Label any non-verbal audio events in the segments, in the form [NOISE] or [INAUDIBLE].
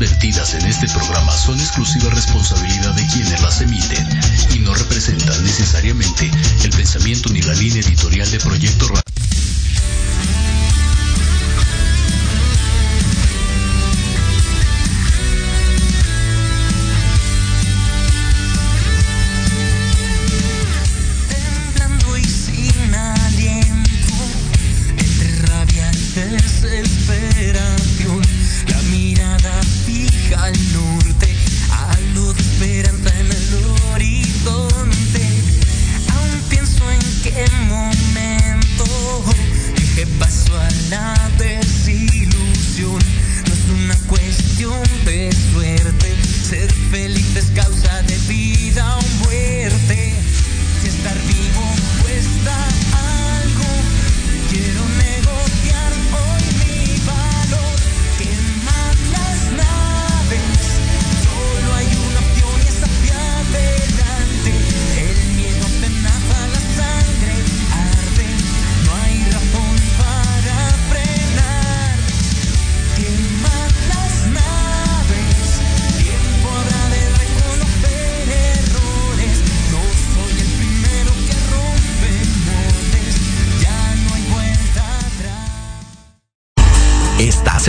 vertidas en este programa son exclusiva responsabilidad de quienes las emiten y no representan necesariamente el pensamiento ni la línea editorial de Proyecto Radio.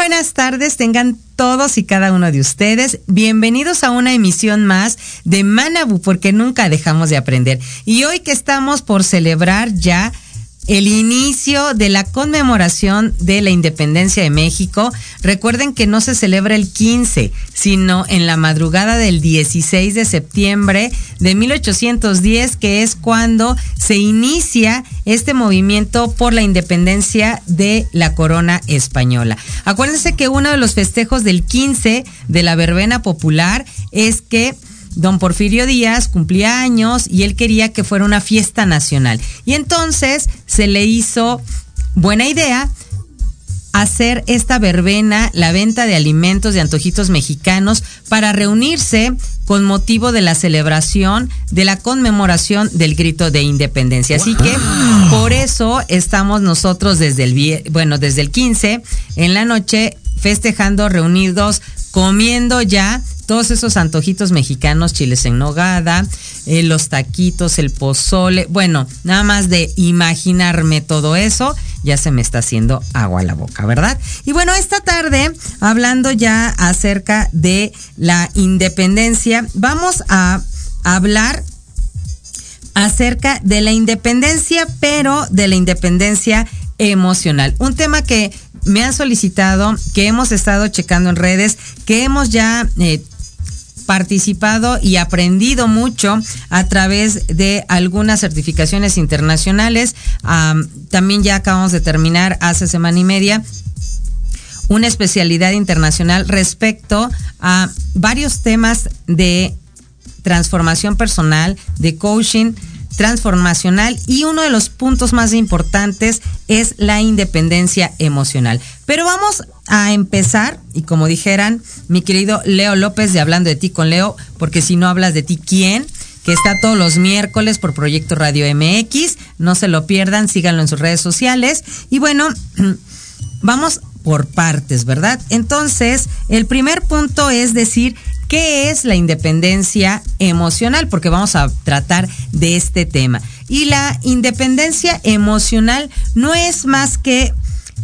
Buenas tardes, tengan todos y cada uno de ustedes. Bienvenidos a una emisión más de Manabu, porque nunca dejamos de aprender. Y hoy que estamos por celebrar ya el inicio de la conmemoración de la independencia de México. Recuerden que no se celebra el 15, sino en la madrugada del 16 de septiembre de 1810, que es cuando se inicia este movimiento por la independencia de la corona española. Acuérdense que uno de los festejos del 15 de la verbena popular es que don Porfirio Díaz cumplía años y él quería que fuera una fiesta nacional. Y entonces se le hizo buena idea hacer esta verbena, la venta de alimentos de antojitos mexicanos para reunirse con motivo de la celebración de la conmemoración del grito de independencia. Así que por eso estamos nosotros desde el bueno, desde el 15 en la noche festejando reunidos comiendo ya todos esos antojitos mexicanos, chiles en nogada, eh, los taquitos, el pozole, bueno, nada más de imaginarme todo eso, ya se me está haciendo agua a la boca, ¿verdad? Y bueno, esta tarde, hablando ya acerca de la independencia, vamos a hablar acerca de la independencia, pero de la independencia emocional. Un tema que me han solicitado, que hemos estado checando en redes, que hemos ya eh, participado y aprendido mucho a través de algunas certificaciones internacionales. Am, también ya acabamos de terminar hace semana y media una especialidad internacional respecto a varios temas de transformación personal, de coaching transformacional y uno de los puntos más importantes es la independencia emocional. Pero vamos a empezar, y como dijeran mi querido Leo López de Hablando de ti con Leo, porque si no hablas de ti, ¿quién? que está todos los miércoles por Proyecto Radio MX, no se lo pierdan, síganlo en sus redes sociales. Y bueno, [CLEARS THROAT] vamos por partes, ¿verdad? Entonces, el primer punto es decir, ¿qué es la independencia emocional? Porque vamos a tratar de este tema. Y la independencia emocional no es más que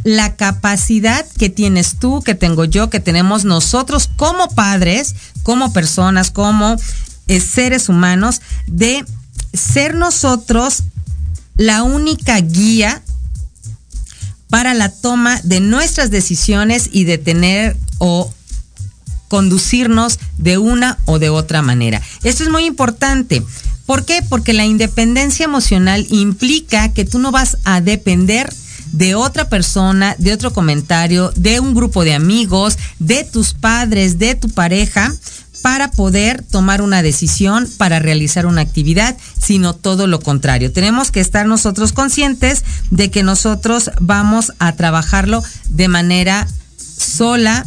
la capacidad que tienes tú, que tengo yo, que tenemos nosotros como padres, como personas, como eh, seres humanos, de ser nosotros la única guía para la toma de nuestras decisiones y de tener o conducirnos de una o de otra manera. Esto es muy importante. ¿Por qué? Porque la independencia emocional implica que tú no vas a depender de otra persona, de otro comentario, de un grupo de amigos, de tus padres, de tu pareja, para poder tomar una decisión, para realizar una actividad, sino todo lo contrario. Tenemos que estar nosotros conscientes de que nosotros vamos a trabajarlo de manera sola,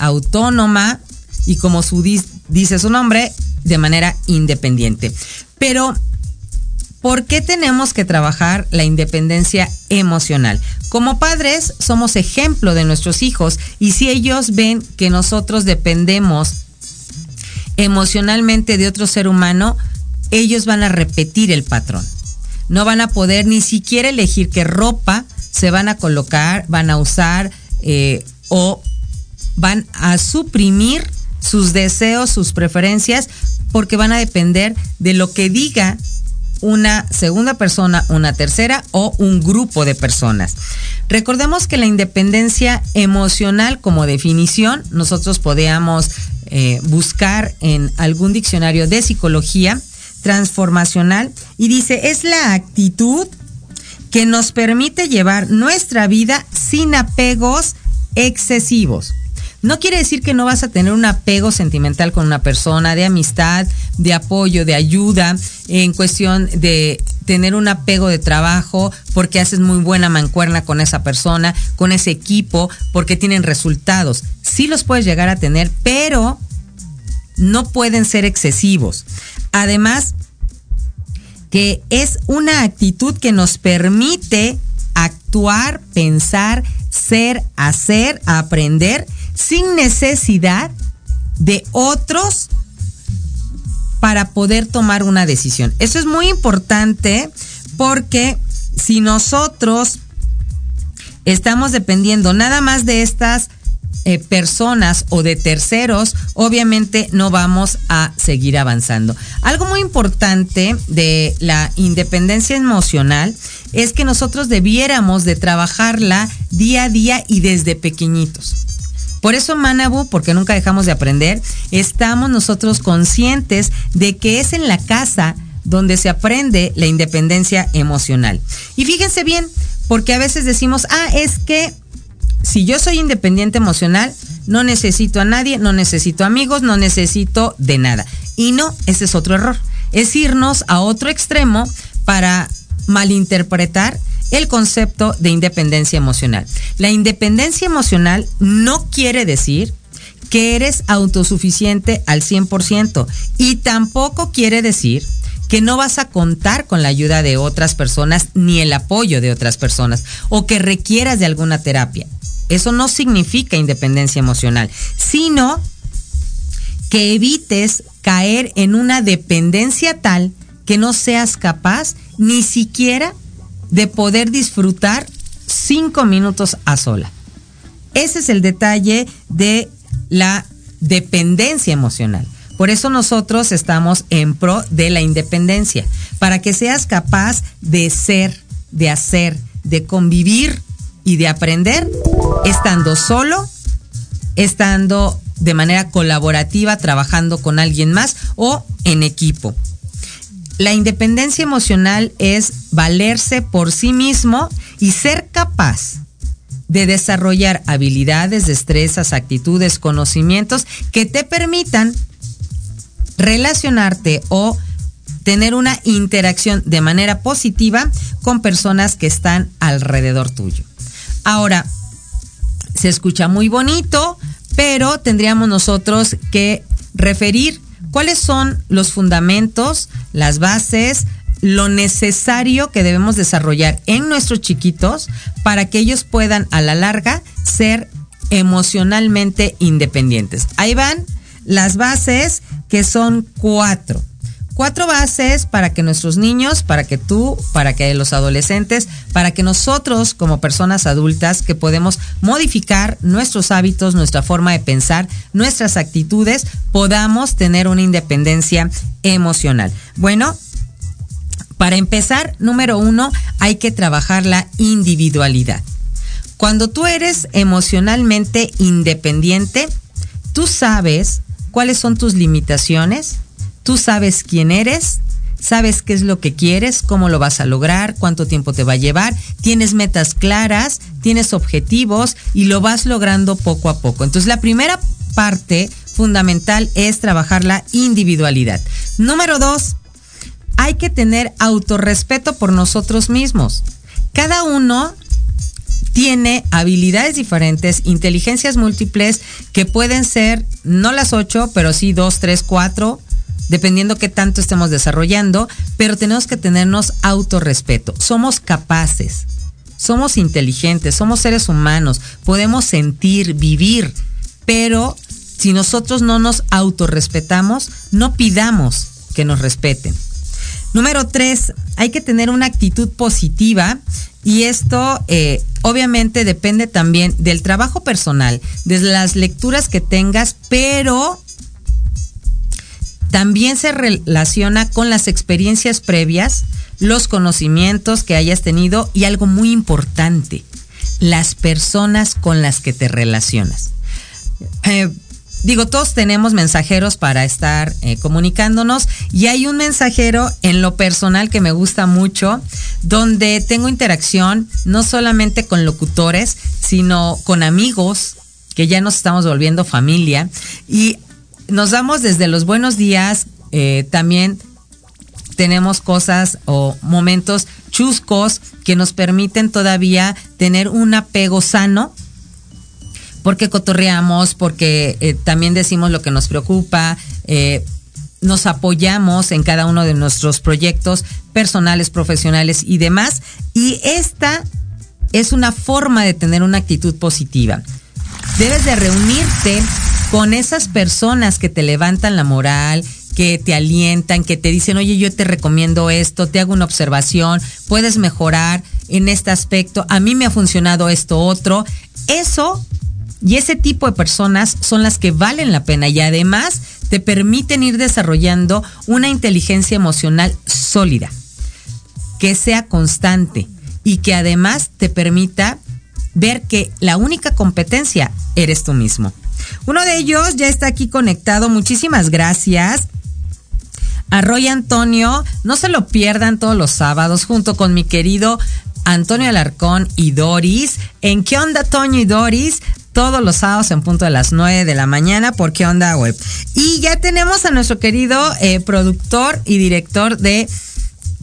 autónoma y como su dice su nombre, de manera independiente. Pero ¿Por qué tenemos que trabajar la independencia emocional? Como padres somos ejemplo de nuestros hijos y si ellos ven que nosotros dependemos emocionalmente de otro ser humano, ellos van a repetir el patrón. No van a poder ni siquiera elegir qué ropa se van a colocar, van a usar eh, o van a suprimir sus deseos, sus preferencias, porque van a depender de lo que diga una segunda persona, una tercera o un grupo de personas. Recordemos que la independencia emocional como definición nosotros podíamos eh, buscar en algún diccionario de psicología transformacional y dice es la actitud que nos permite llevar nuestra vida sin apegos excesivos. No quiere decir que no vas a tener un apego sentimental con una persona, de amistad, de apoyo, de ayuda, en cuestión de tener un apego de trabajo porque haces muy buena mancuerna con esa persona, con ese equipo, porque tienen resultados. Sí los puedes llegar a tener, pero no pueden ser excesivos. Además, que es una actitud que nos permite actuar, pensar, ser, hacer, aprender sin necesidad de otros para poder tomar una decisión. Eso es muy importante porque si nosotros estamos dependiendo nada más de estas eh, personas o de terceros, obviamente no vamos a seguir avanzando. Algo muy importante de la independencia emocional es que nosotros debiéramos de trabajarla día a día y desde pequeñitos. Por eso Manabu, porque nunca dejamos de aprender, estamos nosotros conscientes de que es en la casa donde se aprende la independencia emocional. Y fíjense bien, porque a veces decimos, ah, es que si yo soy independiente emocional, no necesito a nadie, no necesito amigos, no necesito de nada. Y no, ese es otro error. Es irnos a otro extremo para malinterpretar el concepto de independencia emocional. La independencia emocional no quiere decir que eres autosuficiente al 100% y tampoco quiere decir que no vas a contar con la ayuda de otras personas ni el apoyo de otras personas o que requieras de alguna terapia. Eso no significa independencia emocional, sino que evites caer en una dependencia tal que no seas capaz ni siquiera de poder disfrutar cinco minutos a sola. Ese es el detalle de la dependencia emocional. Por eso nosotros estamos en pro de la independencia, para que seas capaz de ser, de hacer, de convivir y de aprender estando solo, estando de manera colaborativa, trabajando con alguien más o en equipo. La independencia emocional es valerse por sí mismo y ser capaz de desarrollar habilidades, destrezas, actitudes, conocimientos que te permitan relacionarte o tener una interacción de manera positiva con personas que están alrededor tuyo. Ahora, se escucha muy bonito, pero tendríamos nosotros que referir cuáles son los fundamentos, las bases, lo necesario que debemos desarrollar en nuestros chiquitos para que ellos puedan a la larga ser emocionalmente independientes. Ahí van las bases que son cuatro. Cuatro bases para que nuestros niños, para que tú, para que los adolescentes, para que nosotros como personas adultas que podemos modificar nuestros hábitos, nuestra forma de pensar, nuestras actitudes, podamos tener una independencia emocional. Bueno, para empezar, número uno, hay que trabajar la individualidad. Cuando tú eres emocionalmente independiente, tú sabes cuáles son tus limitaciones, tú sabes quién eres, sabes qué es lo que quieres, cómo lo vas a lograr, cuánto tiempo te va a llevar, tienes metas claras, tienes objetivos y lo vas logrando poco a poco. Entonces la primera parte fundamental es trabajar la individualidad. Número dos, hay que tener autorrespeto por nosotros mismos. Cada uno tiene habilidades diferentes, inteligencias múltiples que pueden ser no las ocho, pero sí dos, tres, cuatro, dependiendo qué tanto estemos desarrollando, pero tenemos que tenernos autorrespeto. Somos capaces, somos inteligentes, somos seres humanos, podemos sentir, vivir, pero si nosotros no nos autorrespetamos, no pidamos que nos respeten. Número tres, hay que tener una actitud positiva y esto eh, obviamente depende también del trabajo personal, de las lecturas que tengas, pero también se relaciona con las experiencias previas, los conocimientos que hayas tenido y algo muy importante, las personas con las que te relacionas. Eh, digo, todos tenemos mensajeros para estar eh, comunicándonos y hay un mensajero en lo personal que me gusta mucho, donde tengo interacción no solamente con locutores, sino con amigos que ya nos estamos volviendo familia y nos damos desde los buenos días, eh, también tenemos cosas o momentos chuscos que nos permiten todavía tener un apego sano porque cotorreamos, porque eh, también decimos lo que nos preocupa, eh, nos apoyamos en cada uno de nuestros proyectos personales, profesionales y demás. Y esta es una forma de tener una actitud positiva. Debes de reunirte con esas personas que te levantan la moral, que te alientan, que te dicen, oye, yo te recomiendo esto, te hago una observación, puedes mejorar en este aspecto, a mí me ha funcionado esto otro. Eso y ese tipo de personas son las que valen la pena y además te permiten ir desarrollando una inteligencia emocional sólida, que sea constante y que además te permita ver que la única competencia eres tú mismo. Uno de ellos ya está aquí conectado. Muchísimas gracias. A Antonio, no se lo pierdan todos los sábados junto con mi querido Antonio Alarcón y Doris. ¿En qué onda, Toño y Doris? todos los sábados en punto de las 9 de la mañana por qué onda web. Y ya tenemos a nuestro querido eh, productor y director de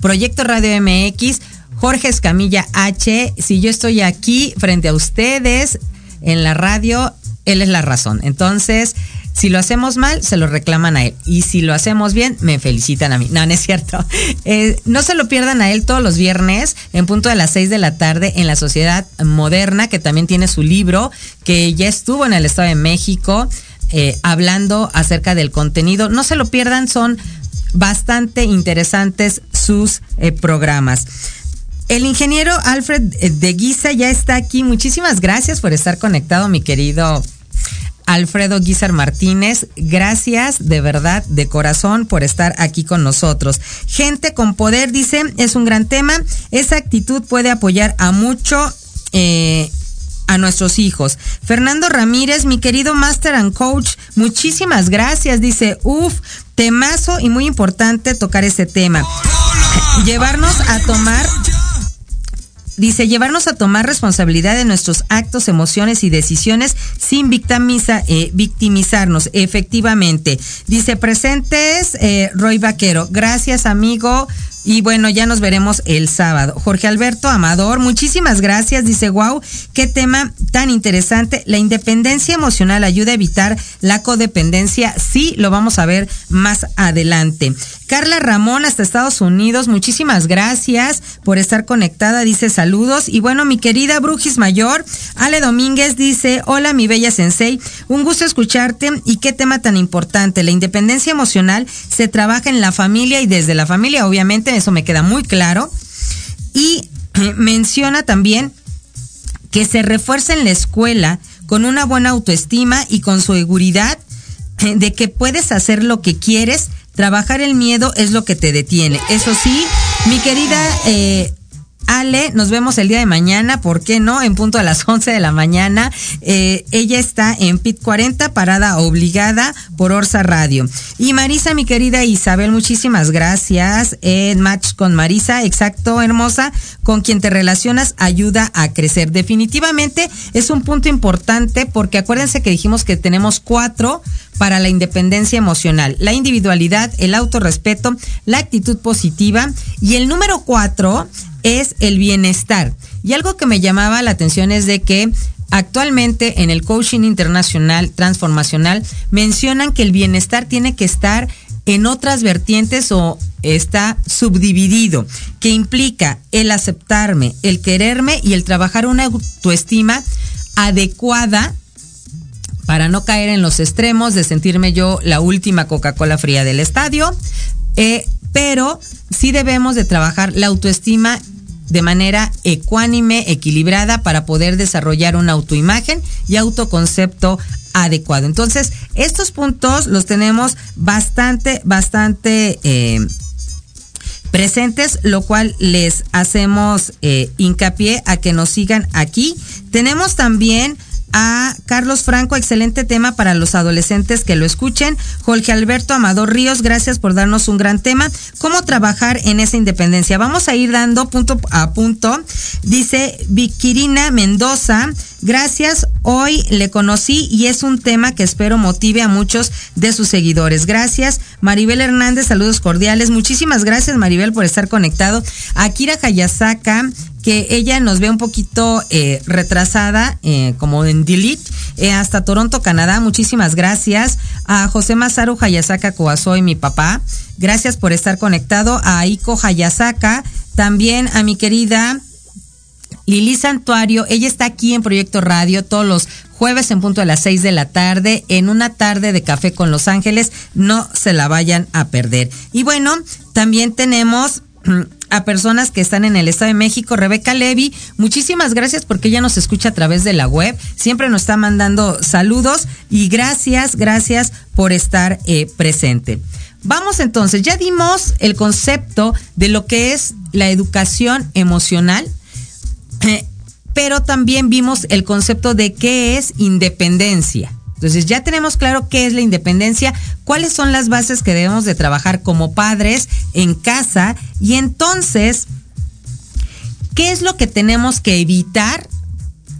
Proyecto Radio MX, Jorge Escamilla H. Si yo estoy aquí frente a ustedes en la radio, él es la razón. Entonces, si lo hacemos mal, se lo reclaman a él. Y si lo hacemos bien, me felicitan a mí. No, no es cierto. [LAUGHS] Eh, no se lo pierdan a él todos los viernes en punto de las 6 de la tarde en la Sociedad Moderna, que también tiene su libro, que ya estuvo en el Estado de México eh, hablando acerca del contenido. No se lo pierdan, son bastante interesantes sus eh, programas. El ingeniero Alfred de Guisa ya está aquí. Muchísimas gracias por estar conectado, mi querido Alfredo Guizar Martínez, gracias de verdad, de corazón, por estar aquí con nosotros. Gente con poder, dice, es un gran tema. Esa actitud puede apoyar a mucho. Eh, a nuestros hijos. Fernando Ramírez, mi querido Master and Coach, muchísimas gracias. Dice, uff, temazo y muy importante tocar ese tema. Llevarnos a tomar dice, llevarnos a tomar responsabilidad de nuestros actos, emociones y decisiones sin eh, victimizarnos, efectivamente. Dice, presentes, eh, Roy Vaquero. Gracias, amigo. Y bueno, ya nos veremos el sábado. Jorge Alberto Amador, muchísimas gracias. Dice, wow, qué tema tan interesante. La independencia emocional ayuda a evitar la codependencia. Sí, lo vamos a ver más adelante. Carla Ramón, hasta Estados Unidos, muchísimas gracias por estar conectada. Dice saludos. Y bueno, mi querida Brujis Mayor, Ale Domínguez dice, hola mi bella sensei, un gusto escucharte y qué tema tan importante. La independencia emocional se trabaja en la familia y desde la familia, obviamente, eso me queda muy claro. Y [CLEARS THROAT] menciona también que se refuerza en la escuela con una buena autoestima y con seguridad de que puedes hacer lo que quieres Trabajar el miedo es lo que te detiene. Eso sí, mi querida eh, Ale, nos vemos el día de mañana, ¿por qué no? En punto a las [LAUGHS] 11 de la mañana. Eh, ella está en PIT 40, parada obligada por Orsa Radio. Y Marisa, mi querida Isabel, muchísimas gracias. En Match con Marisa, exacto, hermosa, con quien te relacionas ayuda a crecer. Definitivamente es un punto importante porque acuérdense que dijimos que tenemos cuatro para la independencia emocional, la individualidad, el autorrespeto, la actitud positiva y el número cuatro es el bienestar. Y algo que me llamaba la atención es de que actualmente en el coaching internacional transformacional mencionan que el bienestar tiene que estar en otras vertientes o está subdividido, que implica el aceptarme, el quererme y el trabajar una autoestima adecuada para no caer en los extremos de sentirme yo la última Coca-Cola fría del estadio, eh, pero sí debemos de trabajar la autoestima de manera ecuánime, equilibrada, para poder desarrollar una autoimagen y autoconcepto adecuado. Entonces, estos puntos los tenemos bastante, bastante eh, presentes, lo cual les hacemos eh, hincapié a que nos sigan aquí. Tenemos también a Carlos Franco, excelente tema para los adolescentes que lo escuchen. Jorge Alberto Amador Ríos, gracias por darnos un gran tema. ¿Cómo trabajar en esa independencia? Vamos a ir dando punto a punto. Dice Viquirina Mendoza, gracias. Hoy le conocí y es un tema que espero motive a muchos de sus seguidores. Gracias. Maribel Hernández, saludos cordiales. Muchísimas gracias, Maribel, por estar conectado. Akira Hayasaka, que ella nos ve un poquito eh, retrasada, eh, como en Delete, eh, hasta Toronto, Canadá. Muchísimas gracias. A José Masaru Hayasaka Koasoy, mi papá. Gracias por estar conectado. A Aiko Hayasaka. También a mi querida Lili Santuario. Ella está aquí en Proyecto Radio todos los jueves en punto de las seis de la tarde, en una tarde de café con Los Ángeles. No se la vayan a perder. Y bueno, también tenemos [CLEARS THROAT] a personas que están en el Estado de México. Rebeca Levy, muchísimas gracias porque ella nos escucha a través de la web. Siempre nos está mandando saludos y gracias, gracias por estar eh, presente. Vamos entonces, ya dimos el concepto de lo que es la educación emocional, pero también vimos el concepto de qué es independencia. Entonces ya tenemos claro qué es la independencia, cuáles son las bases que debemos de trabajar como padres en casa y entonces, ¿qué es lo que tenemos que evitar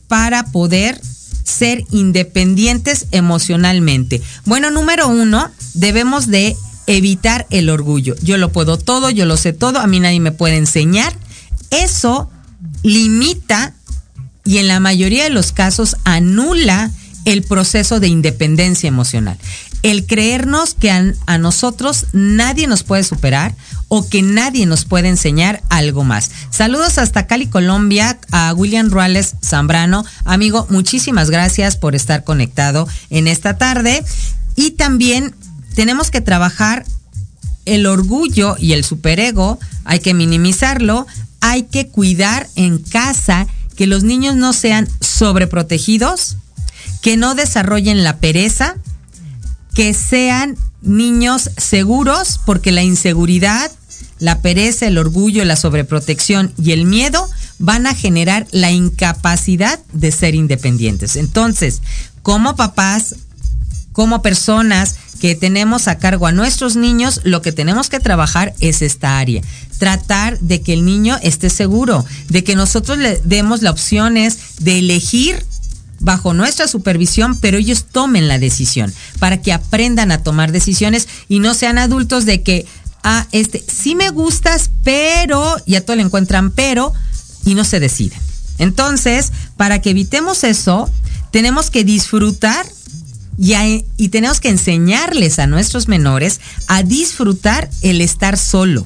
para poder ser independientes emocionalmente? Bueno, número uno, debemos de evitar el orgullo. Yo lo puedo todo, yo lo sé todo, a mí nadie me puede enseñar. Eso limita y en la mayoría de los casos anula el proceso de independencia emocional. El creernos que a, nosotros nadie nos puede superar o que nadie nos puede enseñar algo más. Saludos hasta Cali, Colombia, a William Ruales Zambrano. Amigo, muchísimas gracias por estar conectado en esta tarde. Y también tenemos que trabajar el orgullo y el superego, hay que minimizarlo, hay que cuidar en casa que los niños no sean sobreprotegidos, que no desarrollen la pereza, que sean niños seguros, porque la inseguridad, la pereza, el orgullo, la sobreprotección y el miedo van a generar la incapacidad de ser independientes. Entonces, como papás, como personas que tenemos a cargo a nuestros niños, lo que tenemos que trabajar es esta área. Tratar de que el niño esté seguro, de que nosotros le demos la opciones de elegir bajo nuestra supervisión, pero ellos tomen la decisión para que aprendan a tomar decisiones y no sean adultos de que a este, sí me gustas, pero, y a todo le encuentran pero, y no se deciden. Entonces, para que evitemos eso, tenemos que disfrutar y, y, tenemos que enseñarles a nuestros menores a disfrutar el estar solo.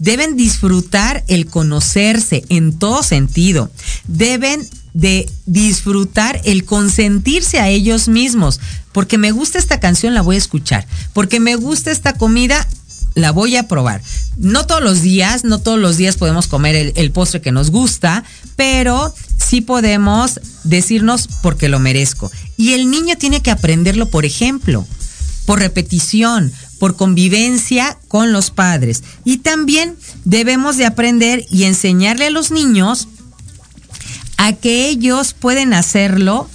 Deben disfrutar el conocerse en todo sentido. Deben de disfrutar el consentirse a ellos mismos. Porque me gusta esta canción, la voy a escuchar. Porque me gusta esta comida, la voy a probar. No todos los días, no todos los días podemos comer el, el, postre que nos gusta, pero sí podemos decirnos porque lo merezco. Y el niño tiene que aprenderlo, por ejemplo, por repetición, por convivencia con los padres. Y también debemos de aprender y enseñarle a los niños a que ellos pueden hacerlo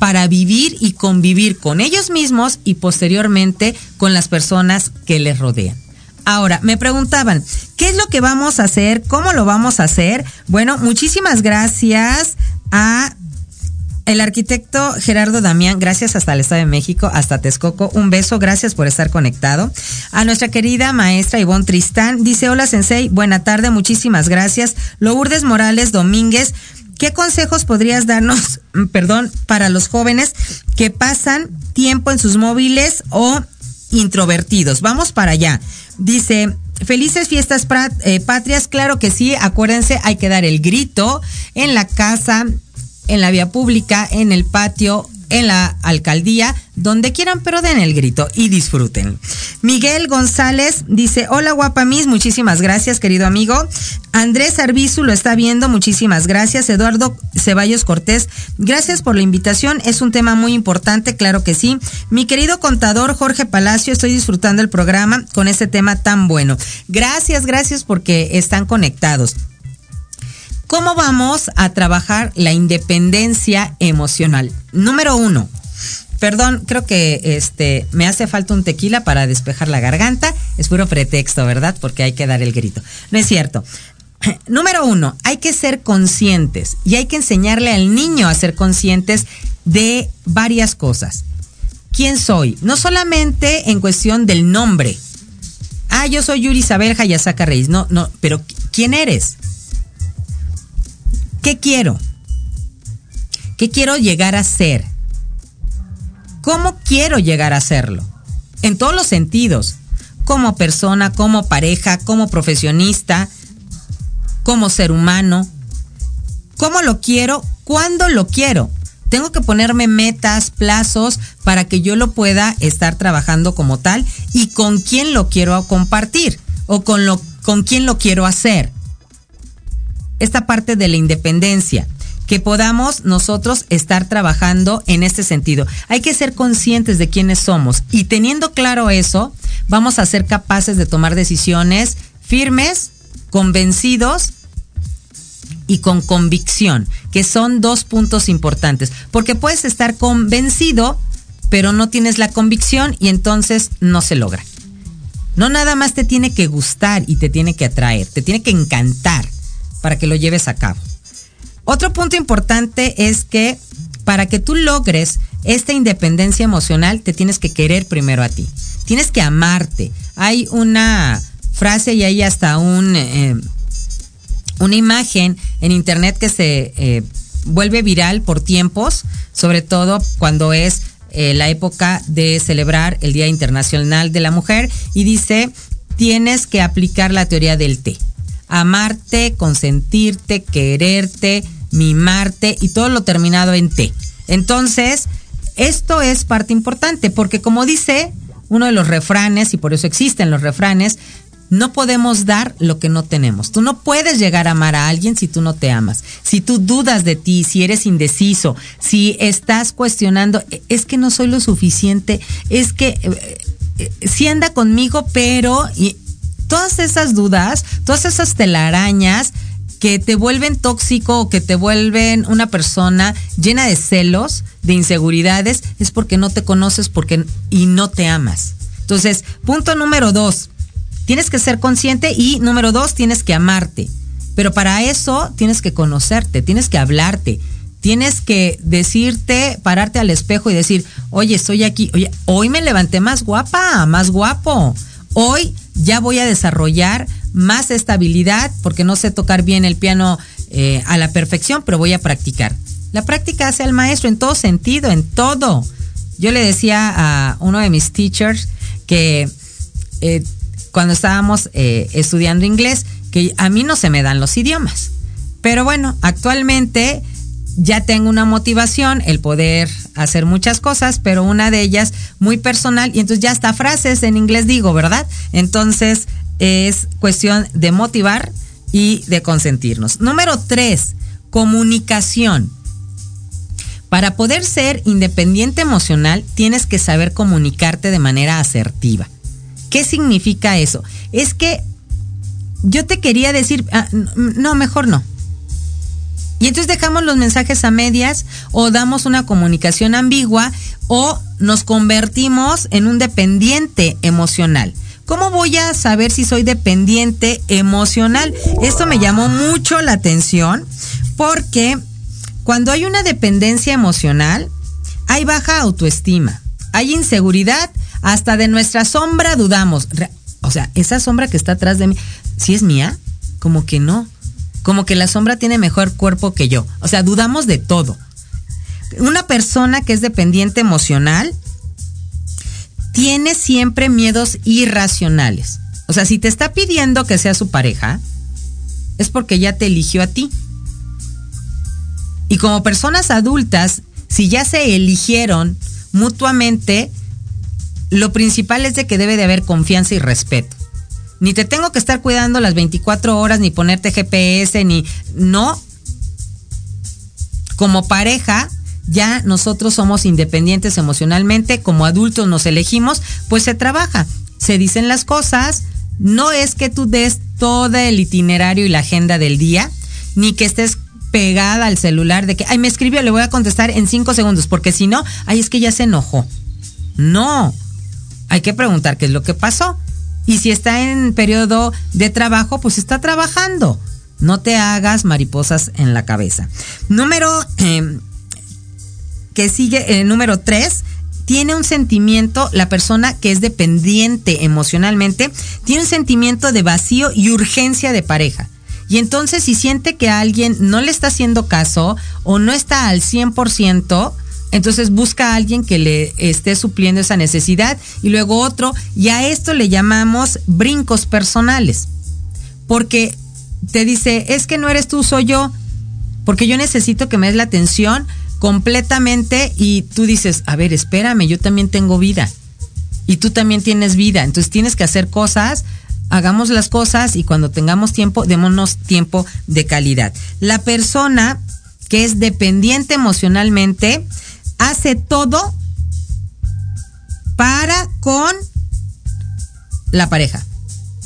para vivir y convivir con ellos mismos y posteriormente con las personas que les rodean. Ahora, me preguntaban, ¿qué es lo que vamos a hacer? ¿Cómo lo vamos a hacer? Bueno, muchísimas gracias a el arquitecto Gerardo Damián, gracias hasta el Estado de México, hasta Texcoco. Un beso, gracias por estar conectado. A nuestra querida maestra Ivonne Tristán, dice, hola Sensei, buena tarde, muchísimas gracias. Lourdes Morales Domínguez, ¿Qué consejos podrías darnos, perdón, para los jóvenes que pasan tiempo en sus móviles o introvertidos? Vamos para allá. Dice, felices fiestas eh, patrias, claro que sí, acuérdense, hay que dar el grito en la casa, en la vía pública, en el patio, en la alcaldía, donde quieran, pero den el grito y disfruten. Miguel González dice, hola guapa Miss, muchísimas gracias querido amigo. Andrés Arbizu lo está viendo, muchísimas gracias. Eduardo Ceballos Cortés, gracias por la invitación, es un tema muy importante, claro que sí. Mi querido contador Jorge Palacio, estoy disfrutando el programa con este tema tan bueno. Gracias, gracias porque están conectados. ¿Cómo vamos a trabajar la independencia emocional? Número uno. Perdón, creo que este me hace falta un tequila para despejar la garganta. Es puro pretexto, ¿verdad? Porque hay que dar el grito. No es cierto. [CLEARS THROAT] Número uno, hay que ser conscientes y hay que enseñarle al niño a ser conscientes de varias cosas. ¿Quién soy? No solamente en cuestión del nombre. Ah, yo soy Yuri Isabel Hayasaka Reis. No, no, pero ¿quién eres? ¿Qué quiero? ¿Qué quiero llegar a ser? ¿Cómo quiero llegar a serlo? En todos los sentidos, como persona, como pareja, como profesionista, como ser humano. ¿Cómo lo quiero? ¿Cuándo lo quiero? Tengo que ponerme metas, plazos para que yo lo pueda estar trabajando como tal y con quién lo quiero compartir o con, lo, con quién lo quiero hacer esta parte de la independencia que podamos nosotros estar trabajando en este sentido. Hay que ser conscientes de quiénes somos y teniendo claro eso, vamos a ser capaces de tomar decisiones firmes, convencidos y con convicción, que son dos puntos importantes, porque puedes estar convencido, pero no tienes la convicción y entonces no se logra. No nada más te tiene que gustar y te tiene que atraer, te tiene que encantar para que lo lleves a cabo. Otro punto importante es que para que tú logres esta independencia emocional, te tienes que querer primero a ti. Tienes que amarte. Hay una frase y hay hasta un, eh, una imagen en internet que se eh, vuelve viral por tiempos, sobre todo cuando es eh, la época de celebrar el Día Internacional de la Mujer, y dice, tienes que aplicar la teoría del té amarte, consentirte, quererte, mimarte y todo lo terminado en te. Entonces, esto es parte importante porque como dice uno de los refranes, y por eso existen los refranes, no podemos dar lo que no tenemos. Tú no puedes llegar a amar a alguien si tú no te amas. Si tú dudas de ti, si eres indeciso, si estás cuestionando, es que no soy lo suficiente, es que eh, eh, si anda conmigo, pero todas esas dudas, todas esas telarañas que te vuelven tóxico o que te vuelven una persona llena de celos, de inseguridades, es porque no te conoces porque, y no te amas. Entonces, punto número dos, tienes que ser consciente y número dos, tienes que amarte. Pero para eso tienes que conocerte, tienes que hablarte, tienes que decirte, pararte al espejo y decir, oye, estoy aquí, oye, hoy me levanté más guapa, más guapo. Hoy ya voy a desarrollar más estabilidad porque no sé tocar bien el piano eh, a la perfección, pero voy a practicar. La práctica hace al maestro en todo sentido, en todo. Yo le decía a uno de mis teachers que eh, cuando estábamos eh, estudiando inglés, que a mí no se me dan los idiomas. Pero bueno, actualmente ya tengo una motivación, el poder hacer muchas cosas, pero una de ellas muy personal, y entonces ya hasta frases en inglés digo, ¿verdad? Entonces es cuestión de motivar y de consentirnos. Número tres, comunicación. Para poder ser independiente emocional, tienes que saber comunicarte de manera asertiva. ¿Qué significa eso? Es que yo te quería decir, ah, no, mejor no. Y entonces dejamos los mensajes a medias o damos una comunicación ambigua o nos convertimos en un dependiente emocional. ¿Cómo voy a saber si soy dependiente emocional? Esto me llamó mucho la atención porque cuando hay una dependencia emocional, hay baja autoestima, hay inseguridad, hasta de nuestra sombra dudamos. O sea, esa sombra que está atrás de mí, ¿sí es mía? Como que no. Como que la sombra tiene mejor cuerpo que yo. O sea, dudamos de todo. Una persona que es dependiente emocional tiene siempre miedos irracionales. O sea, si te está pidiendo que sea su pareja, es porque ya te eligió a ti. Y como personas adultas, si ya se eligieron mutuamente, lo principal es de que debe de haber confianza y respeto. Ni te tengo que estar cuidando las 24 horas, ni ponerte GPS, ni... No. Como pareja, ya nosotros somos independientes emocionalmente, como adultos nos elegimos, pues se trabaja, se dicen las cosas, no es que tú des todo el itinerario y la agenda del día, ni que estés pegada al celular de que, ay, me escribió, le voy a contestar en cinco segundos, porque si no, ay, es que ya se enojó. No, hay que preguntar qué es lo que pasó. Y si está en periodo de trabajo, pues está trabajando. No te hagas mariposas en la cabeza. Número em, que sigue, el número tres, tiene un sentimiento, la persona que es dependiente emocionalmente, tiene un sentimiento de vacío y urgencia de pareja. Y entonces si siente que alguien no le está haciendo caso o no está al 100%, entonces busca a alguien que le esté supliendo esa necesidad y luego otro, y a esto le llamamos brincos personales. Porque te dice, es que no eres tú, soy yo, porque yo necesito que me des la atención completamente y tú dices, a ver, espérame, yo también tengo vida y tú también tienes vida, entonces tienes que hacer cosas, hagamos las cosas y cuando tengamos tiempo, démonos tiempo de calidad. La persona que es dependiente emocionalmente, hace todo para con la pareja.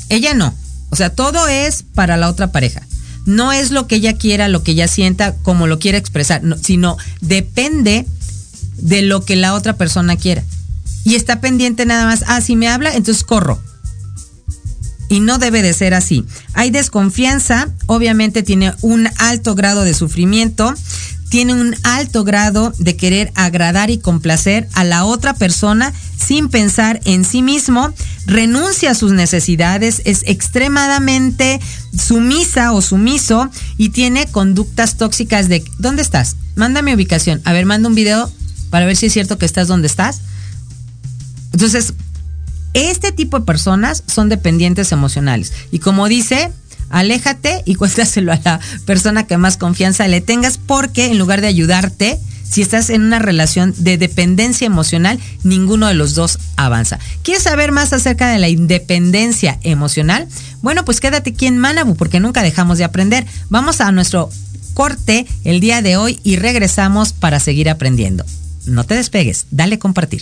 Ella no. O sea, todo es para la otra pareja. No es lo que ella quiera, lo que ella sienta, como lo quiera expresar, sino depende de lo que la otra persona quiera. Y está pendiente nada más, ah, si me habla, entonces corro. Y no debe de ser así. Hay desconfianza, obviamente tiene un alto grado de sufrimiento, tiene un alto grado de querer agradar y complacer a la otra persona sin pensar en sí mismo, renuncia a sus necesidades, es extremadamente sumisa o sumiso y tiene conductas tóxicas de ¿dónde estás? Mándame ubicación. A ver, manda un video para ver si es cierto que estás donde estás. Entonces, este tipo de personas son dependientes emocionales. Y como dice, aléjate y cuéntaselo a la persona que más confianza le tengas porque en lugar de ayudarte, si estás en una relación de dependencia emocional, ninguno de los dos avanza. ¿Quieres saber más acerca de la independencia emocional? Bueno, pues quédate aquí en Manabu porque nunca dejamos de aprender. Vamos a nuestro corte el día de hoy y regresamos para seguir aprendiendo. No te despegues, dale compartir.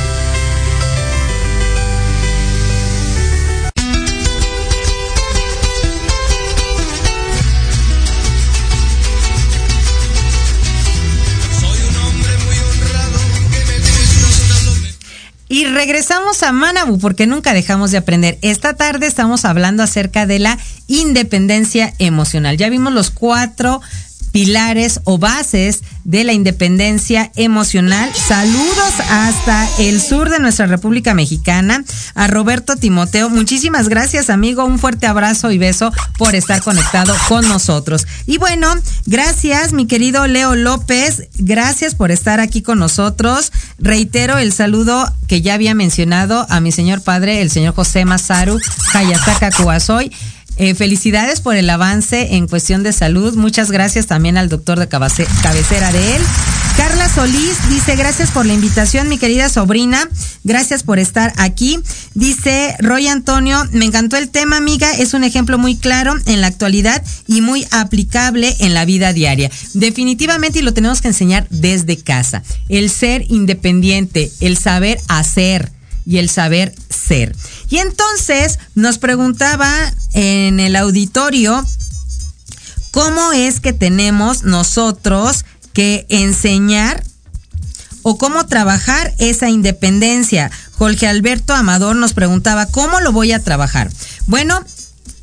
Regresamos a Manabu porque nunca dejamos de aprender. Esta tarde estamos hablando acerca de la independencia emocional. Ya vimos los cuatro pilares o bases de la independencia emocional. Saludos hasta el sur de nuestra República Mexicana. A Roberto Timoteo, muchísimas gracias amigo, un fuerte abrazo y beso por estar conectado con nosotros. Y bueno, gracias mi querido Leo López, gracias por estar aquí con nosotros. Reitero el saludo que ya había mencionado a mi señor padre, el señor José Masaru Hayasaka Kuasoy. Eh, felicidades por el avance en cuestión de salud. Muchas gracias también al doctor de cabecera de él. Carla Solís dice, gracias por la invitación, mi querida sobrina. Gracias por estar aquí. Dice Roy Antonio, me encantó el tema, amiga. Es un ejemplo muy claro en la actualidad y muy aplicable en la vida diaria. Definitivamente, y lo tenemos que enseñar desde casa. El ser independiente, el saber hacer y el saber ser. Y entonces nos preguntaba en el auditorio cómo es que tenemos nosotros que enseñar o cómo trabajar esa independencia. Jorge Alberto Amador nos preguntaba, ¿cómo lo voy a trabajar? Bueno,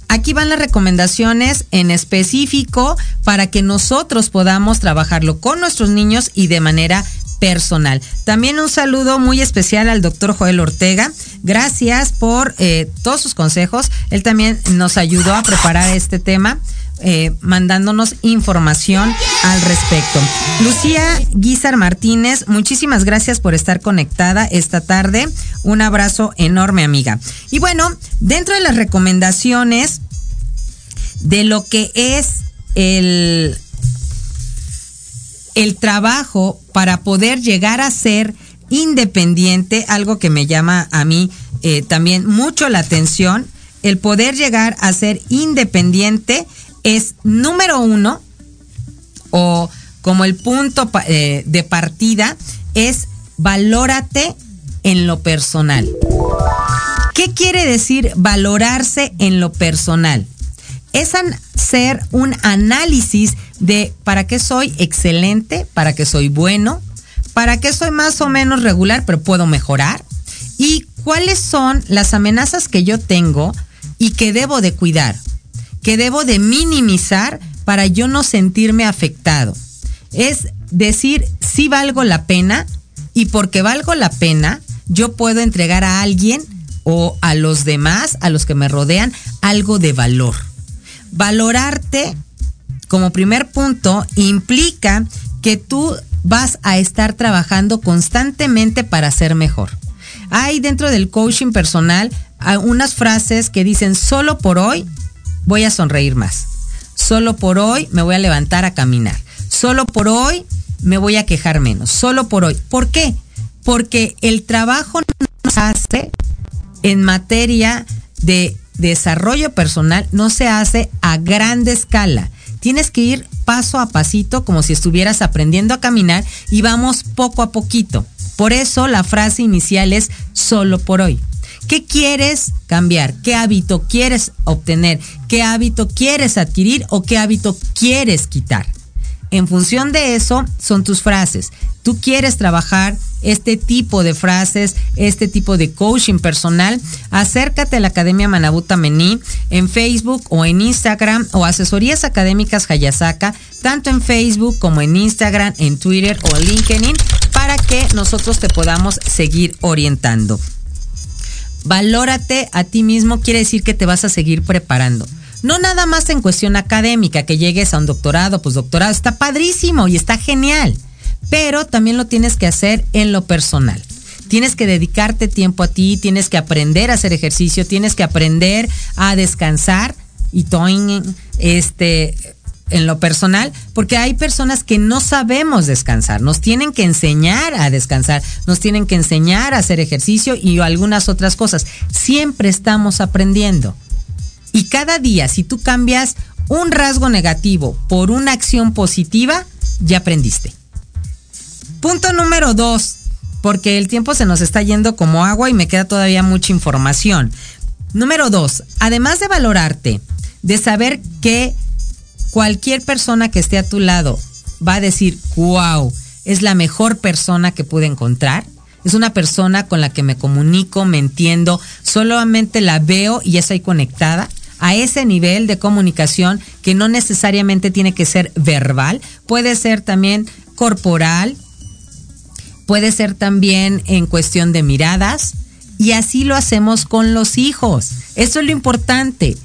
aquí van las recomendaciones en específico para que nosotros podamos trabajarlo con nuestros niños y de manera personal. También un saludo muy especial al doctor Joel Ortega. Gracias por eh, todos sus consejos. Él también nos ayudó a preparar este tema. Eh, mandándonos información al respecto. Lucía Guizar Martínez, muchísimas gracias por estar conectada esta tarde. Un abrazo enorme, amiga. Y bueno, dentro de las recomendaciones de lo que es el el trabajo para poder llegar a ser independiente, algo que me llama a mí eh, también mucho la atención, el poder llegar a ser independiente es número uno, o como el punto eh, de partida, es valórate en lo personal. ¿Qué quiere decir valorarse en lo personal? Es hacer un análisis de para qué soy excelente, para qué soy bueno, para qué soy más o menos regular, pero puedo mejorar, y cuáles son las amenazas que yo tengo y que debo de cuidar, que debo de minimizar para yo no sentirme afectado. Es decir, si valgo la pena y porque valgo la pena, yo puedo entregar a alguien o a los demás, a los que me rodean, algo de valor. Valorarte como primer punto, implica que tú vas a estar trabajando constantemente para ser mejor. Hay dentro del coaching personal unas frases que dicen, solo por hoy voy a sonreír más. Solo por hoy me voy a levantar a caminar. Solo por hoy me voy a quejar menos. Solo por hoy. ¿Por qué? Porque el trabajo no se hace en materia de desarrollo personal, no se hace a grande escala. Tienes que ir paso a pasito como si estuvieras aprendiendo a caminar y vamos poco a poquito. Por eso la frase inicial es solo por hoy. ¿Qué quieres cambiar? ¿Qué hábito quieres obtener? ¿Qué hábito quieres adquirir o qué hábito quieres quitar? En función de eso son tus frases. Tú quieres trabajar este tipo de frases, este tipo de coaching personal, acércate a la Academia Manabuta Mení en Facebook o en Instagram o Asesorías Académicas Hayasaka, tanto en Facebook como en Instagram, en Twitter o LinkedIn, para que nosotros te podamos seguir orientando. Valórate a ti mismo quiere decir que te vas a seguir preparando. No nada más en cuestión académica, que llegues a un doctorado, pues doctorado, está padrísimo y está genial pero también lo tienes que hacer en lo personal. Tienes que dedicarte tiempo a ti, tienes que aprender a hacer ejercicio, tienes que aprender a descansar y este en lo personal, porque hay personas que no sabemos descansar, nos tienen que enseñar a descansar, nos tienen que enseñar a hacer ejercicio y algunas otras cosas. Siempre estamos aprendiendo. Y cada día, si tú cambias un rasgo negativo por una acción positiva, ya aprendiste. Punto número dos, porque el tiempo se nos está yendo como agua y me queda todavía mucha información. Número dos, además de valorarte, de saber que cualquier persona que esté a tu lado va a decir, wow, es la mejor persona que pude encontrar. Es una persona con la que me comunico, me entiendo, solamente la veo y estoy conectada a ese nivel de comunicación que no necesariamente tiene que ser verbal, puede ser también corporal, puede ser también en cuestión de miradas y así lo hacemos con los hijos. Eso es lo importante.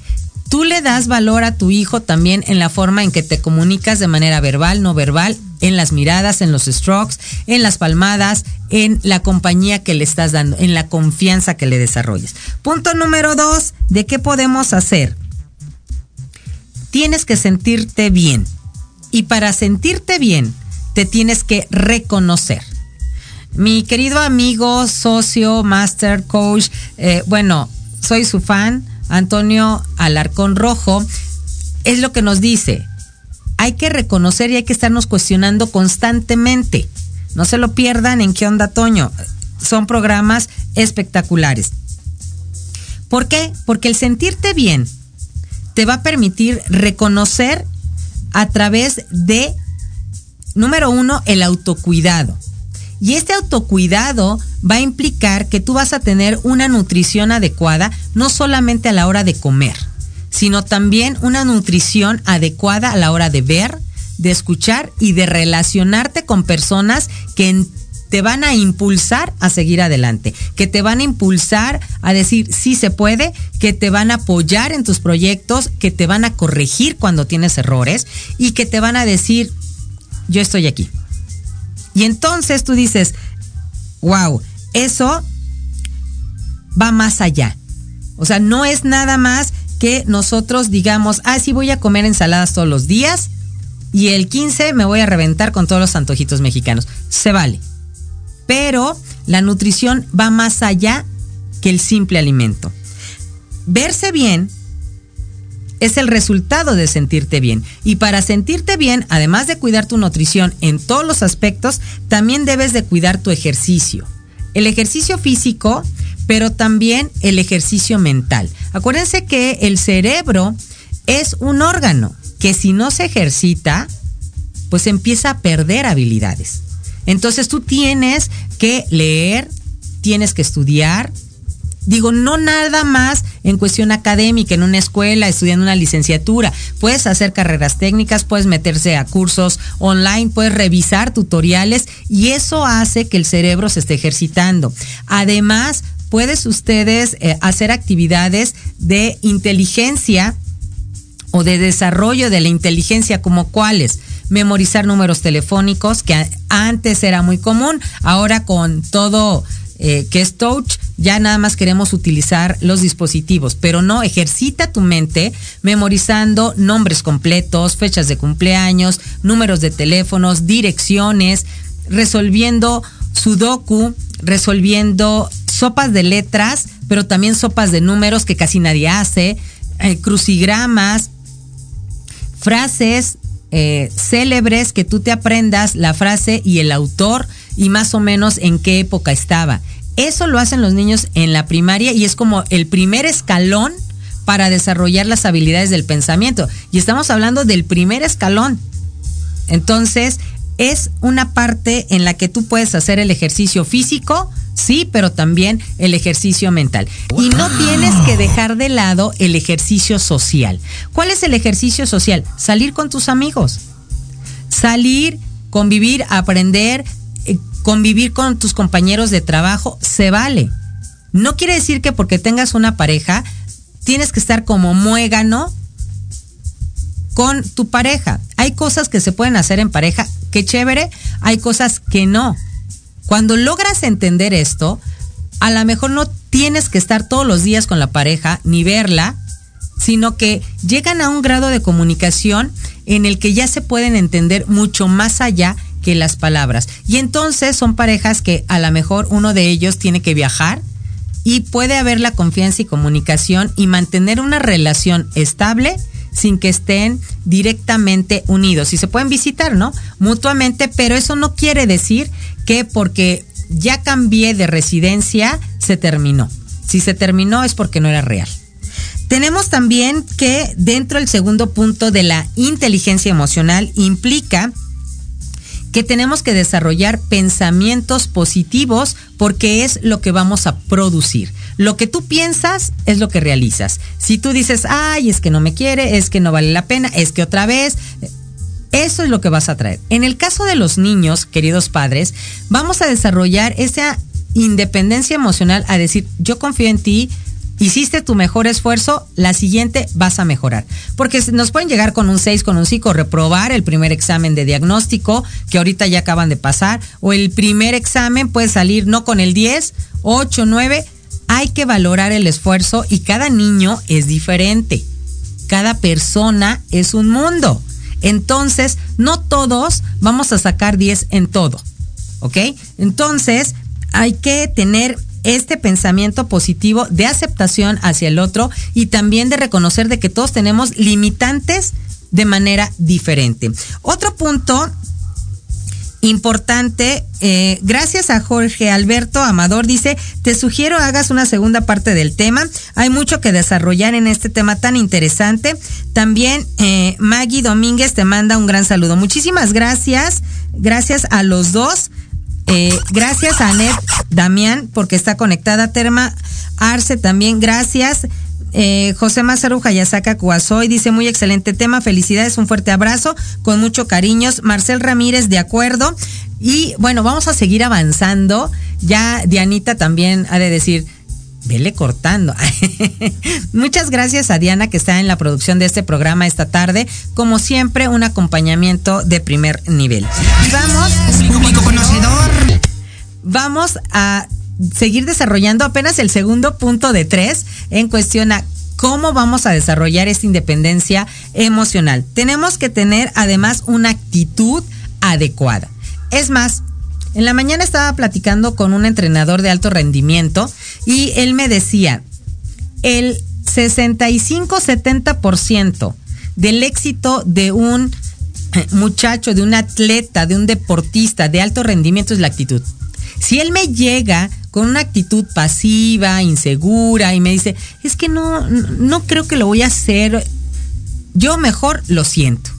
Tú le das valor a tu hijo también en la forma en que te comunicas de manera verbal, no verbal, en las miradas, en los strokes, en las palmadas, en la compañía que le estás dando, en la confianza que le desarrolles. Punto número dos, ¿de qué podemos hacer? Tienes que sentirte bien. Y para sentirte bien, te tienes que reconocer mi querido amigo, socio, master, coach, eh, bueno, soy su fan, Antonio Alarcón Rojo, es lo que nos dice. Hay que reconocer y hay que estarnos cuestionando constantemente. No se lo pierdan en qué onda, Toño. Son programas espectaculares. ¿Por qué? Porque el sentirte bien te va a permitir reconocer a través de, número uno, el autocuidado. Y este autocuidado va a implicar que tú vas a tener una nutrición adecuada, no solamente a la hora de comer, sino también una nutrición adecuada a la hora de ver, de escuchar y de relacionarte con personas que te van a impulsar a seguir adelante, que te van a impulsar a decir sí se puede, que te van a apoyar en tus proyectos, que te van a corregir cuando tienes errores y que te van a decir yo estoy aquí y entonces tú dices, wow, eso va más allá. O sea, no es nada más que nosotros digamos, ah, sí voy a comer ensaladas todos los días y el 15 me voy a reventar con todos los antojitos mexicanos. Se vale. Pero la nutrición va más allá que el simple alimento. Verse bien es el resultado de sentirte bien. Y para sentirte bien, además de cuidar tu nutrición en todos los aspectos, también debes de cuidar tu ejercicio. El ejercicio físico, pero también el ejercicio mental. Acuérdense que el cerebro es un órgano que si no se ejercita, pues empieza a perder habilidades. Entonces tú tienes que leer, tienes que estudiar, Digo, no nada más en cuestión académica, en una escuela, estudiando una licenciatura. Puedes hacer carreras técnicas, puedes meterse a cursos online, puedes revisar tutoriales y eso hace que el cerebro se esté ejercitando. Además, puedes ustedes eh, hacer actividades de inteligencia o de desarrollo de la inteligencia como cuáles memorizar números telefónicos que antes era muy común ahora con todo eh, que es touch, ya nada más queremos utilizar los dispositivos, pero no, ejercita tu mente memorizando nombres completos, fechas de cumpleaños, números de teléfonos, direcciones, resolviendo sudoku, resolviendo sopas de letras, pero también sopas de números que casi nadie hace, eh, crucigramas, frases eh, célebres que tú te aprendas la frase y el autor y más o menos en qué época estaba. Eso lo hacen los niños en la primaria y es como el primer escalón para desarrollar las habilidades del pensamiento. Y estamos hablando del primer escalón. Entonces, es una parte en la que tú puedes hacer el ejercicio físico, sí, pero también el ejercicio mental. Y no tienes que dejar de lado el ejercicio social. ¿Cuál es el ejercicio social? Salir con tus amigos. Salir, convivir, aprender, convivir con tus compañeros de trabajo, se vale. No quiere decir que porque tengas una pareja, tienes que estar como muégano con tu pareja. Hay cosas que se pueden hacer en pareja, que chévere, hay cosas que no. Cuando logras entender esto, a lo mejor no tienes que estar todos los días con la pareja ni verla, sino que llegan a un grado de comunicación en el que ya se pueden entender mucho más allá que las palabras. Y entonces son parejas que a lo mejor uno de ellos tiene que viajar y puede haber la confianza y comunicación y mantener una relación estable sin que estén directamente unidos. Y se pueden visitar, ¿no? Mutuamente, pero eso no quiere decir que porque ya cambié de residencia, se terminó. Si se terminó es porque no era real. Tenemos también que dentro del segundo punto de la inteligencia emocional implica que tenemos que desarrollar pensamientos positivos porque es lo que vamos a producir. Lo que tú piensas es lo que realizas. Si tú dices, ay, es que no me quiere, es que no vale la pena, es que otra vez, eso es lo que vas a traer. En el caso de los niños, queridos padres, vamos a desarrollar esa independencia emocional a decir, yo confío en ti, hiciste tu mejor esfuerzo, la siguiente vas a mejorar. Porque nos pueden llegar con un 6, con un 5, reprobar el primer examen de diagnóstico que ahorita ya acaban de pasar, o el primer examen puede salir no con el 10, 8, 9. Hay que valorar el esfuerzo y cada niño es diferente. Cada persona es un mundo. Entonces, no todos vamos a sacar 10 en todo. ¿Ok? Entonces, hay que tener este pensamiento positivo de aceptación hacia el otro y también de reconocer de que todos tenemos limitantes de manera diferente. Otro punto importante, eh, gracias a Jorge Alberto Amador, dice, te sugiero hagas una segunda parte del tema. Hay mucho que desarrollar en este tema tan interesante. También eh, Maggie Domínguez te manda un gran saludo. Muchísimas gracias. Gracias a los dos. Eh, gracias a Anet Damián, porque está conectada. Terma Arce también, gracias. Eh, José Mazaru Hayasaka Cuazoy dice muy excelente tema, felicidades, un fuerte abrazo, con mucho cariños. Marcel Ramírez, de acuerdo. Y bueno, vamos a seguir avanzando. Ya Dianita también ha de decir, vele cortando. [LAUGHS] Muchas gracias a Diana que está en la producción de este programa esta tarde. Como siempre, un acompañamiento de primer nivel. Y vamos, público conocedor. Vamos a seguir desarrollando apenas el segundo punto de tres en cuestión a cómo vamos a desarrollar esta independencia emocional. Tenemos que tener además una actitud adecuada. Es más, en la mañana estaba platicando con un entrenador de alto rendimiento y él me decía, el 65-70% del éxito de un muchacho, de un atleta, de un deportista de alto rendimiento es la actitud. Si él me llega con una actitud pasiva, insegura y me dice, es que no, no creo que lo voy a hacer, yo mejor lo siento.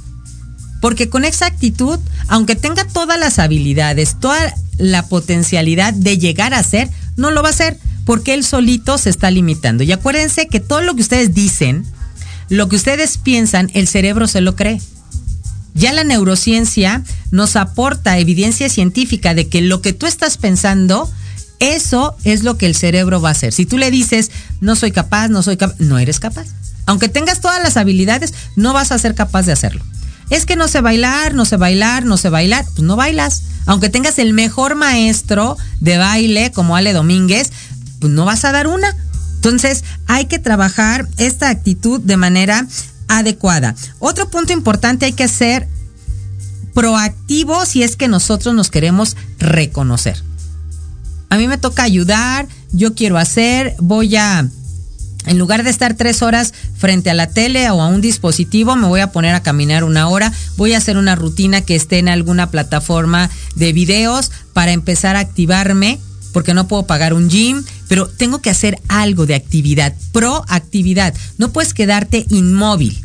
Porque con esa actitud, aunque tenga todas las habilidades, toda la potencialidad de llegar a ser, no lo va a hacer porque él solito se está limitando. Y acuérdense que todo lo que ustedes dicen, lo que ustedes piensan, el cerebro se lo cree. Ya la neurociencia nos aporta evidencia científica de que lo que tú estás pensando Eso es lo que el cerebro va a hacer. Si tú le dices, no soy capaz, no soy capaz, no eres capaz. Aunque tengas todas las habilidades, no vas a ser capaz de hacerlo. Es que no sé bailar, no sé bailar, no sé bailar, pues no bailas. Aunque tengas el mejor maestro de baile como Ale Domínguez, pues no vas a dar una. Entonces hay que trabajar esta actitud de manera adecuada. Otro punto importante hay que ser proactivo si es que nosotros nos queremos reconocer. A mí me toca ayudar, yo quiero hacer, voy a en lugar de estar tres horas frente a la tele o a un dispositivo, me voy a poner a caminar una hora, voy a hacer una rutina que esté en alguna plataforma de videos para empezar a activarme, porque no puedo pagar un gym, pero tengo que hacer algo de actividad, proactividad. No puedes quedarte inmóvil.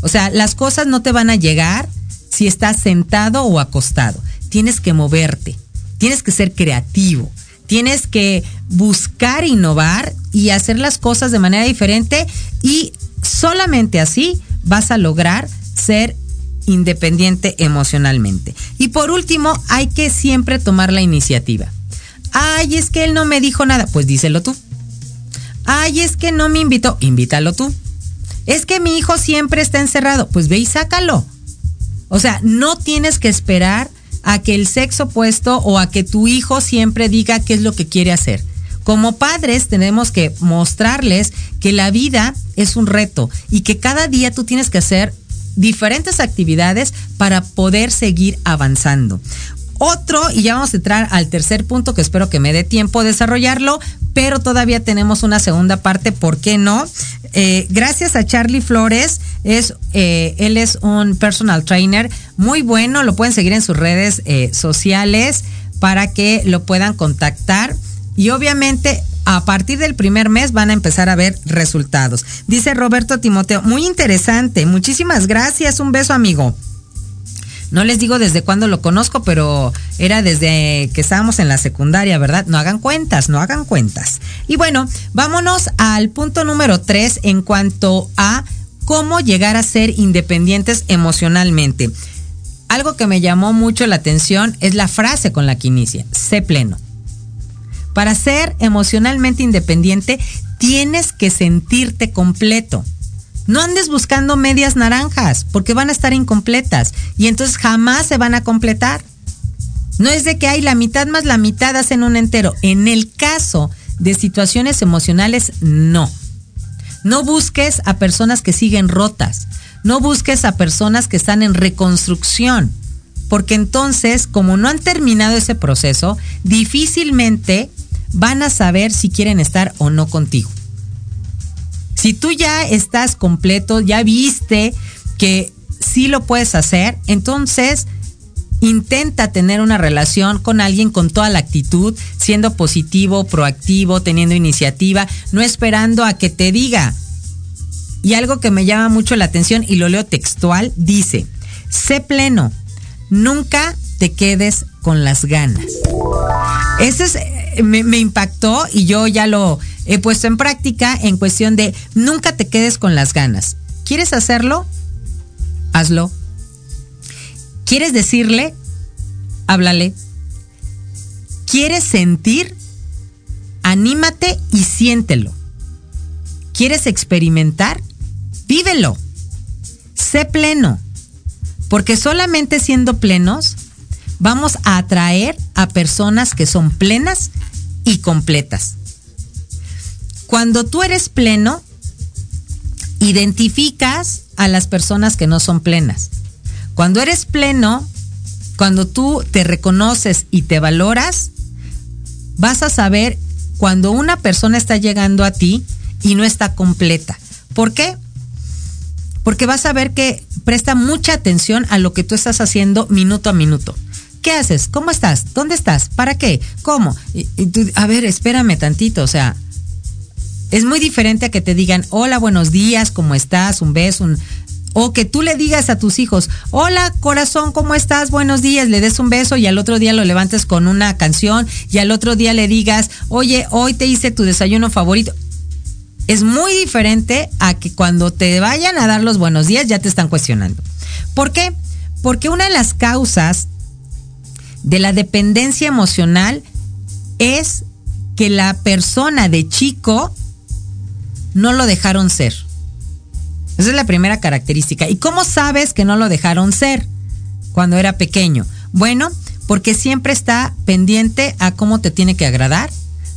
O sea, las cosas no te van a llegar si estás sentado o acostado. Tienes que moverte, tienes que ser creativo Tienes que buscar innovar y hacer las cosas de manera diferente y solamente así vas a lograr ser independiente emocionalmente. Y por último, hay que siempre tomar la iniciativa. Ay, es que él no me dijo nada, pues díselo tú. Ay, es que no me invitó, invítalo tú. Es que mi hijo siempre está encerrado, pues ve y sácalo. O sea, no tienes que esperar a que el sexo opuesto o a que tu hijo siempre diga qué es lo que quiere hacer. Como padres tenemos que mostrarles que la vida es un reto y que cada día tú tienes que hacer diferentes actividades para poder seguir avanzando. Otro, y ya vamos a entrar al tercer punto que espero que me dé tiempo desarrollarlo, pero todavía tenemos una segunda parte, ¿por qué no? Eh, gracias a Charlie Flores, es, eh, él es un personal trainer muy bueno, lo pueden seguir en sus redes eh, sociales para que lo puedan contactar y obviamente a partir del primer mes van a empezar a ver resultados. Dice Roberto Timoteo, muy interesante, muchísimas gracias, un beso amigo. No les digo desde cuándo lo conozco, pero era desde que estábamos en la secundaria, ¿verdad? No hagan cuentas, no hagan cuentas. Y bueno, vámonos al punto número tres en cuanto a cómo llegar a ser independientes emocionalmente. Algo que me llamó mucho la atención es la frase con la que inicia, sé pleno. Para ser emocionalmente independiente tienes que sentirte completo. No andes buscando medias naranjas porque van a estar incompletas y entonces jamás se van a completar. No es de que hay la mitad más la mitad hacen un entero. En el caso de situaciones emocionales, no. No busques a personas que siguen rotas. No busques a personas que están en reconstrucción. Porque entonces, como no han terminado ese proceso, difícilmente van a saber si quieren estar o no contigo. Si tú ya estás completo, ya viste que sí lo puedes hacer, entonces intenta tener una relación con alguien con toda la actitud, siendo positivo, proactivo, teniendo iniciativa, no esperando a que te diga. Y algo que me llama mucho la atención y lo leo textual, dice, sé pleno, nunca te quedes con las ganas. Ese es, me, impactó y yo ya lo he puesto en práctica en cuestión de nunca te quedes con las ganas. ¿Quieres hacerlo? Hazlo. ¿Quieres decirle? Háblale. ¿Quieres sentir? Anímate y siéntelo. ¿Quieres experimentar? Vívelo. Sé pleno. Porque solamente siendo plenos vamos a atraer a personas que son plenas y completas. Cuando tú eres pleno, identificas a las personas que no son plenas. Cuando eres pleno, cuando tú te reconoces y te valoras, vas a saber cuando una persona está llegando a ti y no está completa. ¿Por qué? Porque vas a ver que presta mucha atención a lo que tú estás haciendo minuto a minuto. ¿Qué haces? ¿Cómo estás? ¿Dónde estás? ¿Para qué? ¿Cómo? a ver, espérame tantito, o sea, es muy diferente a que te digan, hola, buenos días, ¿cómo estás? Un beso. O que tú le digas a tus hijos, hola corazón, ¿cómo estás? Buenos días, le des un beso y al otro día lo levantes con una canción y al otro día le digas, oye, hoy te hice tu desayuno favorito. Es muy diferente a que cuando te vayan a dar los buenos días ya te están cuestionando. ¿Por qué? Porque una de las causas de la dependencia emocional es que la persona de chico no lo dejaron ser. Esa es la primera característica. ¿Y cómo sabes que no lo dejaron ser cuando era pequeño? Bueno, porque siempre está pendiente a cómo te tiene que agradar,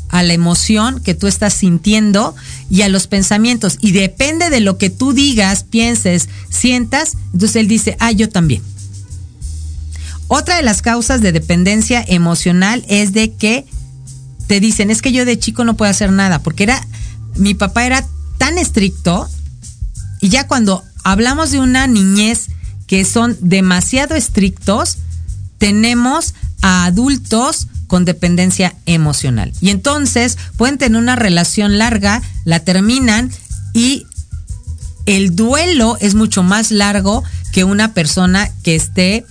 a la emoción que tú estás sintiendo y a los pensamientos. Y depende de lo que tú digas, pienses, sientas, entonces él dice, ah, yo también. Otra de las causas de dependencia emocional es de que te dicen, es que yo de chico no puedo hacer nada, porque era, mi papá era tan estricto, y ya cuando hablamos de una niñez que son demasiado estrictos, tenemos a adultos con dependencia emocional. Y entonces pueden tener una relación larga, la terminan y el duelo es mucho más largo que una persona que esté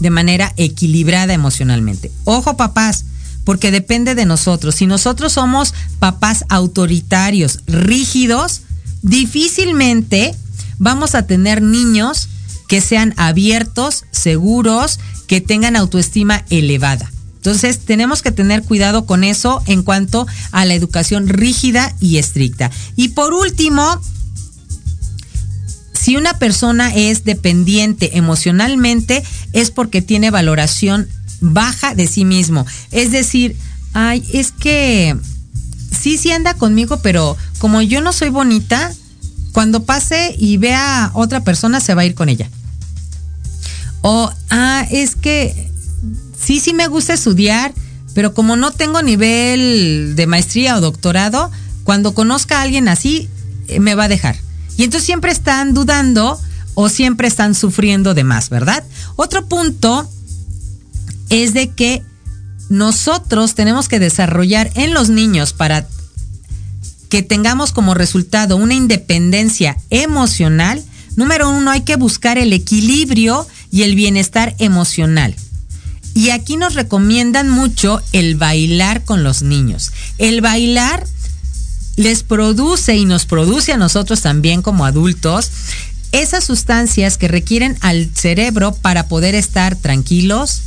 de manera equilibrada emocionalmente. Ojo papás, porque depende de nosotros. Si nosotros somos papás autoritarios, rígidos, difícilmente vamos a tener niños que sean abiertos, seguros, que tengan autoestima elevada. Entonces tenemos que tener cuidado con eso en cuanto a la educación rígida y estricta. Y por último, si una persona es dependiente emocionalmente es porque tiene valoración baja de sí mismo. Es decir, ay, es que sí, sí anda conmigo, pero como yo no soy bonita, cuando pase y vea a otra persona se va a ir con ella. O, ah, es que sí, sí me gusta estudiar, pero como no tengo nivel de maestría o doctorado, cuando conozca a alguien así, eh, me va a dejar. Y entonces siempre están dudando o siempre están sufriendo de más, ¿verdad? Otro punto es de que nosotros tenemos que desarrollar en los niños para que tengamos como resultado una independencia emocional, número uno, hay que buscar el equilibrio y el bienestar emocional. Y aquí nos recomiendan mucho el bailar con los niños. El bailar les produce y nos produce a nosotros también como adultos esas sustancias que requieren al cerebro para poder estar tranquilos,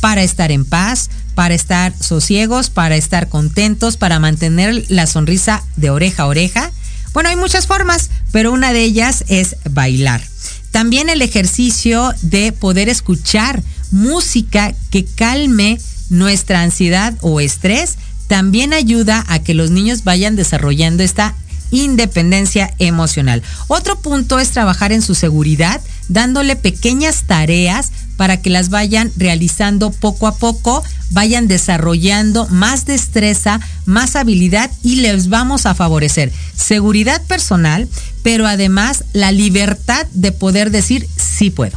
para estar en paz, para estar sosiegos, para estar contentos, para mantener la sonrisa de oreja a oreja. Bueno, hay muchas formas, pero una de ellas es bailar. También el ejercicio de poder escuchar música que calme nuestra ansiedad o estrés también ayuda a que los niños vayan desarrollando esta independencia emocional. Otro punto es trabajar en su seguridad, dándole pequeñas tareas para que las vayan realizando poco a poco, vayan desarrollando más destreza, más habilidad y les vamos a favorecer seguridad personal, pero además la libertad de poder decir sí puedo.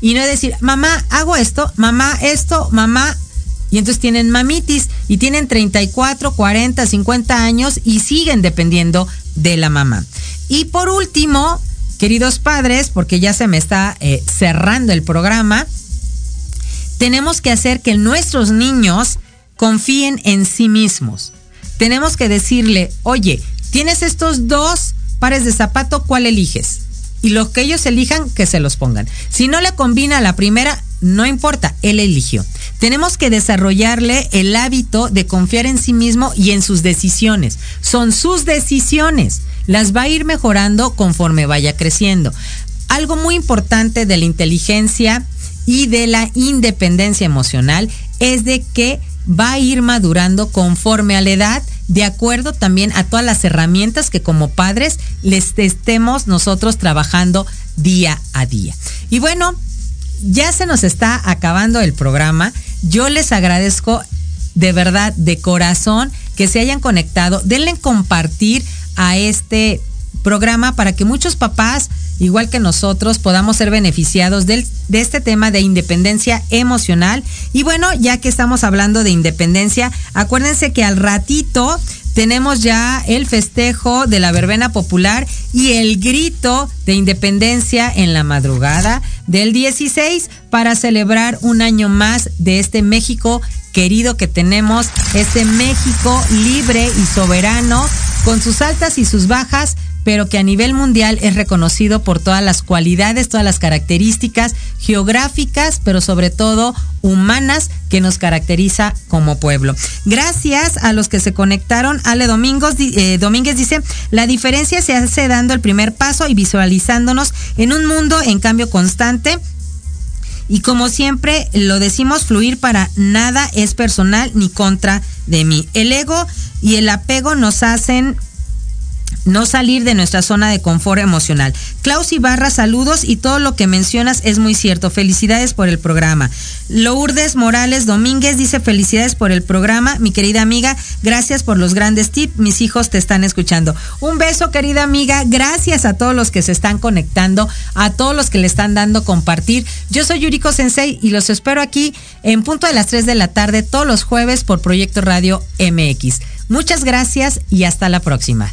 Y no decir, mamá, hago esto, mamá, esto, mamá. Y entonces tienen mamitis y tienen 34, 40, 50 años y siguen dependiendo de la mamá. Y por último, queridos padres, porque ya se me está eh, cerrando el programa, tenemos que hacer que nuestros niños confíen en sí mismos. Tenemos que decirle, oye, tienes estos dos pares de zapato, ¿cuál eliges? Y los que ellos elijan, que se los pongan. Si no le combina la primera, no importa, él eligió. Tenemos que desarrollarle el hábito de confiar en sí mismo y en sus decisiones. Son sus decisiones. Las va a ir mejorando conforme vaya creciendo. Algo muy importante de la inteligencia y de la independencia emocional es de que va a ir madurando conforme a la edad, de acuerdo también a todas las herramientas que como padres les estemos nosotros trabajando día a día. Y bueno, ya se nos está acabando el programa. Yo les agradezco de verdad, de corazón, que se hayan conectado. Denle compartir a este programa para que muchos papás, igual que nosotros, podamos ser beneficiados de este tema de independencia emocional. Y bueno, ya que estamos hablando de independencia, acuérdense que al ratito tenemos ya el festejo de la verbena popular y el grito de independencia en la madrugada del 16 para celebrar un año más de este México querido que tenemos, este México libre y soberano, con sus altas y sus bajas, pero que a nivel mundial es reconocido por todas las cualidades, todas las características geográficas, pero sobre todo humanas que nos caracteriza como pueblo. Gracias a los que se conectaron. Ale Domingos, eh, Domínguez dice, la diferencia se hace dando el primer paso y visualizándonos en un mundo en cambio constante y como siempre lo decimos, fluir para nada es personal ni contra de mí. El ego y el apego nos hacen no salir de nuestra zona de confort emocional. Klaus Ibarra, saludos y todo lo que mencionas es muy cierto. Felicidades por el programa. Lourdes Morales Domínguez dice felicidades por el programa. Mi querida amiga, gracias por los grandes tips. Mis hijos te están escuchando. Un beso, querida amiga. Gracias a todos los que se están conectando, a todos los que le están dando compartir. Yo soy Yuriko Sensei y los espero aquí en punto de las 3 de la tarde todos los jueves por Proyecto Radio MX. Muchas gracias y hasta la próxima.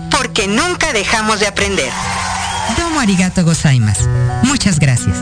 porque nunca dejamos de aprender. Domo arigato gozaimas. Muchas gracias.